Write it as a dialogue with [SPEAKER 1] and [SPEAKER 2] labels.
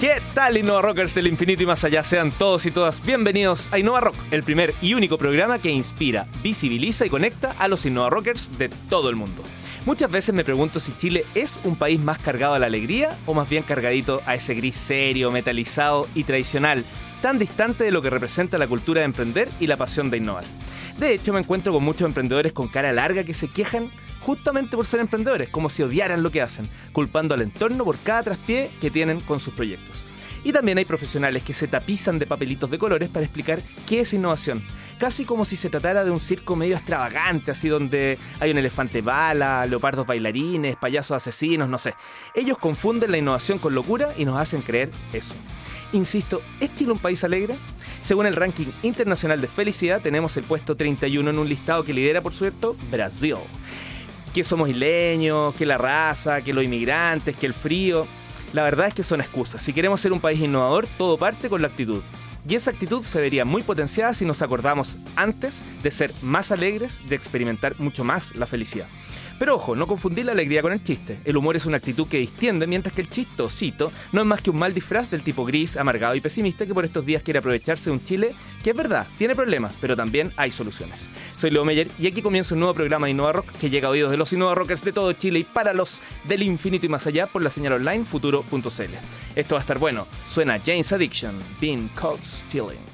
[SPEAKER 1] ¿Qué tal Innova Rockers del infinito y más allá? Sean todos y todas bienvenidos a Innova Rock, el primer y único programa que inspira, visibiliza y conecta a los Innova Rockers de todo el mundo. Muchas veces me pregunto si Chile es un país más cargado a la alegría o más bien cargadito a ese gris serio, metalizado y tradicional, tan distante de lo que representa la cultura de emprender y la pasión de innovar. De hecho, me encuentro con muchos emprendedores con cara larga que se quejan justamente por ser emprendedores, como si odiaran lo que hacen, culpando al entorno por cada traspié que tienen con sus proyectos. Y también hay profesionales que se tapizan de papelitos de colores para explicar qué es innovación, casi como si se tratara de un circo medio extravagante, así donde hay un elefante bala, leopardos bailarines, payasos asesinos, no sé. Ellos confunden la innovación con locura y nos hacen creer eso. Insisto, ¿es Chile un país alegre? Según el ranking internacional de felicidad, tenemos el puesto 31 en un listado que lidera, por cierto, Brasil que somos isleños, que la raza, que los inmigrantes, que el frío. La verdad es que son excusas. Si queremos ser un país innovador, todo parte con la actitud. Y esa actitud se vería muy potenciada si nos acordamos antes de ser más alegres, de experimentar mucho más la felicidad. Pero ojo, no confundir la alegría con el chiste. El humor es una actitud que distiende, mientras que el chistosito no es más que un mal disfraz del tipo gris, amargado y pesimista que por estos días quiere aprovecharse de un Chile que es verdad, tiene problemas, pero también hay soluciones. Soy Leo Meyer y aquí comienza un nuevo programa de Innova Rock que llega a oídos de los Innova Rockers de todo Chile y para los del infinito y más allá por la señal online futuro.cl. Esto va a estar bueno. Suena James Addiction, Being Caught Stealing.